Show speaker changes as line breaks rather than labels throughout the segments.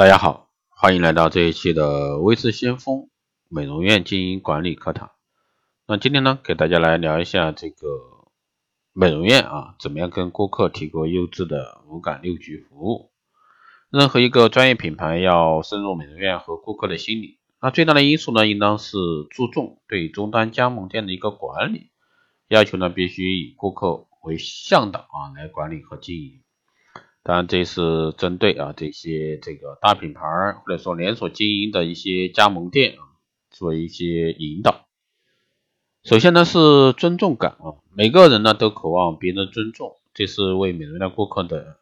大家好，欢迎来到这一期的微智先锋美容院经营管理课堂。那今天呢，给大家来聊一下这个美容院啊，怎么样跟顾客提供优质的五感六局服务。任何一个专业品牌要深入美容院和顾客的心理，那最大的因素呢，应当是注重对终端加盟店的一个管理，要求呢必须以顾客为向导啊来管理和经营。当然，这是针对啊这些这个大品牌或者说连锁经营的一些加盟店啊做一些引导。首先呢是尊重感啊，每个人呢都渴望别人的尊重，这是为美容院顾客的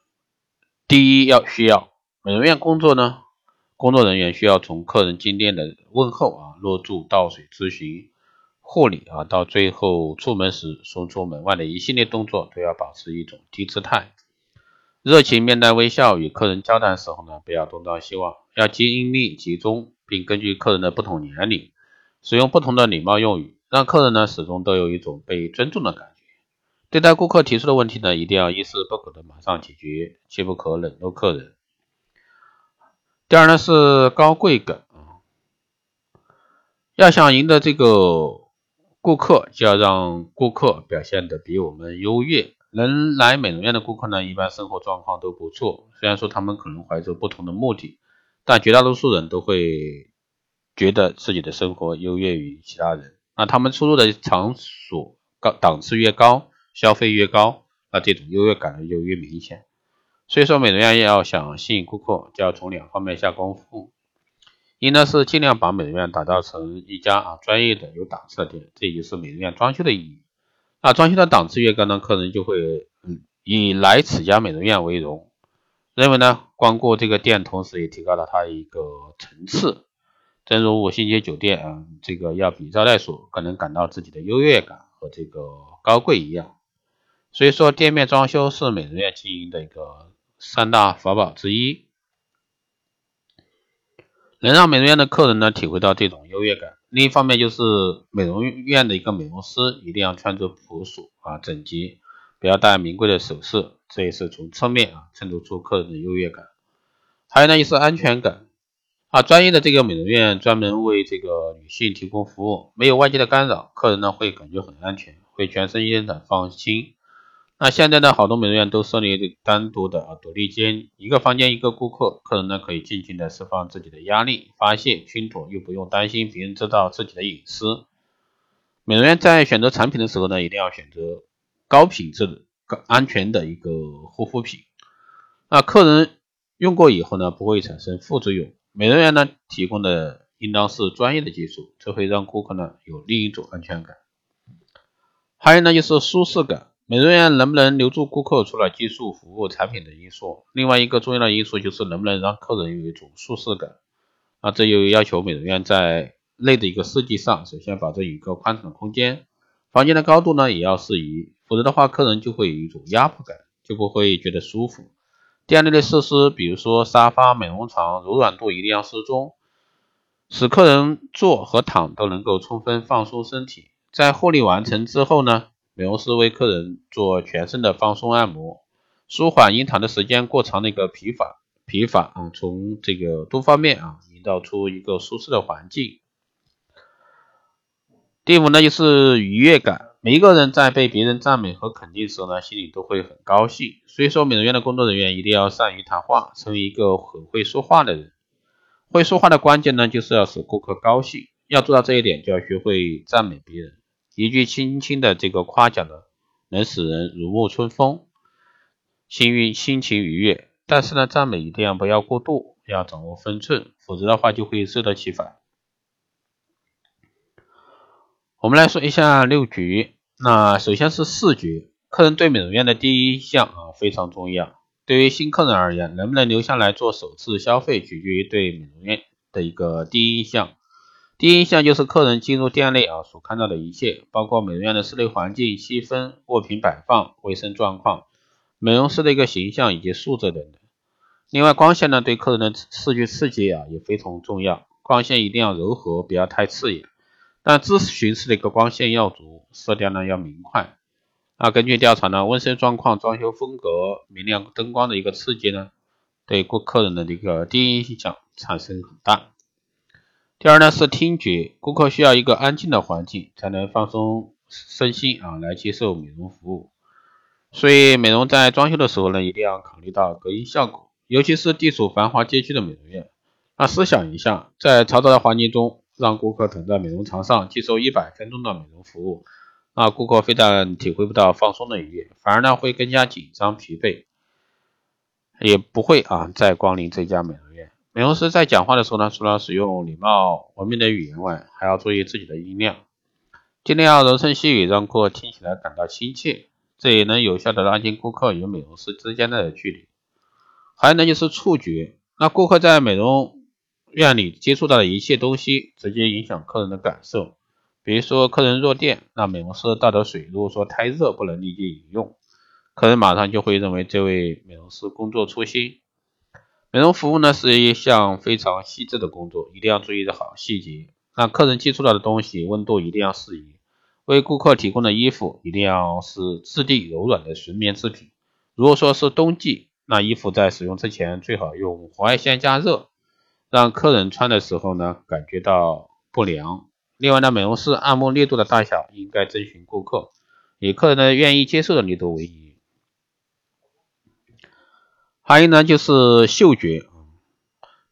第一要需要。美容院工作呢，工作人员需要从客人进店的问候啊、入住、倒水、咨询、护理啊，到最后出门时送出门外的一系列动作，都要保持一种低姿态。热情面带微笑与客人交谈时候呢，不要东张西望，要精力集中，并根据客人的不同年龄，使用不同的礼貌用语，让客人呢始终都有一种被尊重的感觉。对待顾客提出的问题呢，一定要一丝不苟的马上解决，切不可冷落客人。第二呢是高贵感啊，要想赢得这个顾客，就要让顾客表现的比我们优越。能来美容院的顾客呢，一般生活状况都不错。虽然说他们可能怀着不同的目的，但绝大多数人都会觉得自己的生活优越于其他人。那他们出入的场所高档次越高，消费越高，那这种优越感就越明显。所以说，美容院要想吸引顾客，就要从两方面下功夫。一呢是尽量把美容院打造成一家啊专业的、有档次的店，这也就是美容院装修的意义。那装修的档次越高呢，客人就会嗯以来此家美容院为荣，认为呢光顾这个店，同时也提高了他一个层次。正如五星级酒店啊，这个要比招待所更能感到自己的优越感和这个高贵一样。所以说，店面装修是美容院经营的一个三大法宝之一，能让美容院的客人呢体会到这种优越感。另一方面，就是美容院的一个美容师一定要穿着朴素啊整洁，不要戴名贵的首饰，这也是从侧面啊衬托出客人的优越感。还有呢，就是安全感啊，专业的这个美容院专门为这个女性提供服务，没有外界的干扰，客人呢会感觉很安全，会全身心的放心。那现在呢，好多美容院都设立单独的啊独立间，一个房间一个顾客，客人呢可以尽情的释放自己的压力，发泄倾吐，又不用担心别人知道自己的隐私。美容院在选择产品的时候呢，一定要选择高品质的、安全的一个护肤品。那客人用过以后呢，不会产生副作用。美容院呢提供的应当是专业的技术，这会让顾客呢有另一种安全感。还有呢，就是舒适感。美容院能不能留住顾客，除了技术、服务、产品的因素，另外一个重要的因素就是能不能让客人有一种舒适感。啊，这又要求美容院在内的一个设计上，首先保证一个宽敞的空间，房间的高度呢也要适宜，否则的话，客人就会有一种压迫感，就不会觉得舒服。店内的设施，比如说沙发、美容床，柔软度一定要适中，使客人坐和躺都能够充分放松身体。在护理完成之后呢？美容师为客人做全身的放松按摩，舒缓因躺的时间过长的一个疲乏疲乏啊，从这个多方面啊营造出一个舒适的环境。第五呢就是愉悦感，每一个人在被别人赞美和肯定时候呢，心里都会很高兴。所以说，美容院的工作人员一定要善于谈话，成为一个很会说话的人。会说话的关键呢，就是要使顾客高兴。要做到这一点，就要学会赞美别人。一句轻轻的这个夸奖呢，能使人如沐春风，心运心情愉悦。但是呢，赞美一定要不要过度，要掌握分寸，否则的话就会适得其反。我们来说一下六局，那首先是视觉，客人对美容院的第一印象啊非常重要。对于新客人而言，能不能留下来做首次消费，取决于对美容院的一个第一印象。第一印象就是客人进入店内啊所看到的一切，包括美容院的室内环境、细分物品摆放、卫生状况、美容师的一个形象以及素质等等。另外，光线呢对客人的视觉刺激啊也非常重要，光线一定要柔和，不要太刺眼。但咨询室的一个光线要足，色调呢要明快。啊，根据调查呢，温室状况、装修风格、明亮灯光的一个刺激呢，对顾客人的这个第一印象产生很大。第二呢是听觉，顾客需要一个安静的环境才能放松身心啊，来接受美容服务。所以美容在装修的时候呢，一定要考虑到隔音效果，尤其是地处繁华街区的美容院。那试想一下，在嘈杂的环境中，让顾客躺在美容床上接受一百分钟的美容服务，那顾客非但体会不到放松的愉悦，反而呢会更加紧张疲惫，也不会啊再光临这家美容。美容师在讲话的时候呢，除了使用礼貌文明的语言外，还要注意自己的音量，尽量柔声细语，让顾客听起来感到亲切，这也能有效的拉近顾客与美容师之间的距离。还有呢，就是触觉，那顾客在美容院里接触到的一切东西，直接影响客人的感受。比如说，客人弱电，那美容师倒的水，如果说太热不能立即饮用，客人马上就会认为这位美容师工作粗心。美容服务呢是一项非常细致的工作，一定要注意的好细节。那客人接触到的东西温度一定要适宜，为顾客提供的衣服一定要是质地柔软的纯棉制品。如果说是冬季，那衣服在使用之前最好用红外线加热，让客人穿的时候呢感觉到不凉。另外呢，美容师按摩力度的大小应该征询顾客，以客人的愿意接受的力度为宜。还有呢，就是嗅觉。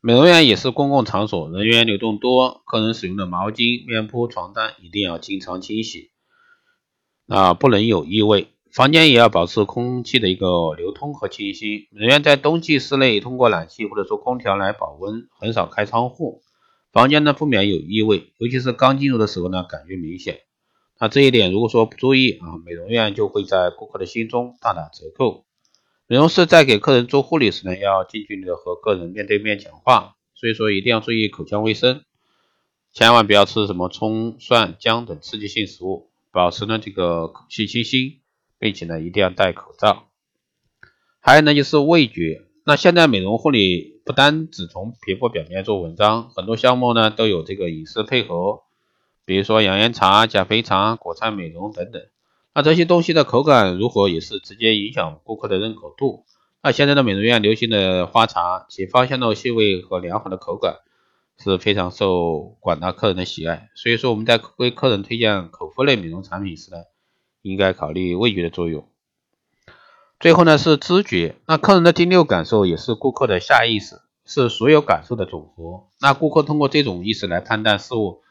美容院也是公共场所，人员流动多，客人使用的毛巾、面铺、床单一定要经常清洗，啊，不能有异味。房间也要保持空气的一个流通和清新。美容院在冬季室内通过暖气或者说空调来保温，很少开窗户，房间呢不免有异味，尤其是刚进入的时候呢，感觉明显。那这一点如果说不注意啊，美容院就会在顾客的心中大打折扣。美容师在给客人做护理时呢，要近距离的和客人面对面讲话，所以说一定要注意口腔卫生，千万不要吃什么葱、蒜、姜等刺激性食物，保持呢这个口气清新，并且呢一定要戴口罩。还有呢就是味觉，那现在美容护理不单只从皮肤表面做文章，很多项目呢都有这个饮食配合，比如说养颜茶、减肥茶、果菜美容等等。那这些东西的口感如何，也是直接影响顾客的认可度。那现在的美容院流行的花茶，其芳香的气味和良好的口感是非常受广大客人的喜爱。所以说我们在为客人推荐口服类美容产品时呢，应该考虑味觉的作用。最后呢是知觉，那客人的第六感受也是顾客的下意识，是所有感受的总和。那顾客通过这种意识来判断事物。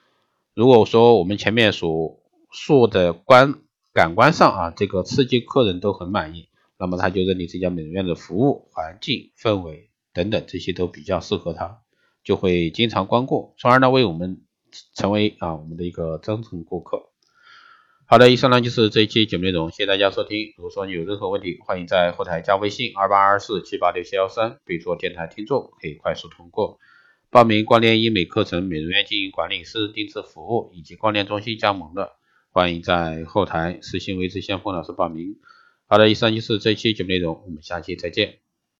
如果说我们前面所述的观感官上啊，这个刺激客人都很满意，那么他就认定这家美容院的服务、环境、氛围等等这些都比较适合他，就会经常光顾，从而呢为我们成为啊我们的一个忠诚顾客。好的，以上呢就是这一期节目内容，谢谢大家收听。如果说你有任何问题，欢迎在后台加微信二八二四七八六七幺三，备注电台听众，可以快速通过报名光电医美课程、美容院经营管理、私人定制服务以及光电中心加盟的。欢迎在后台私信维持先锋老师报名。好的，以上就是这期节目内容，我们下期再见。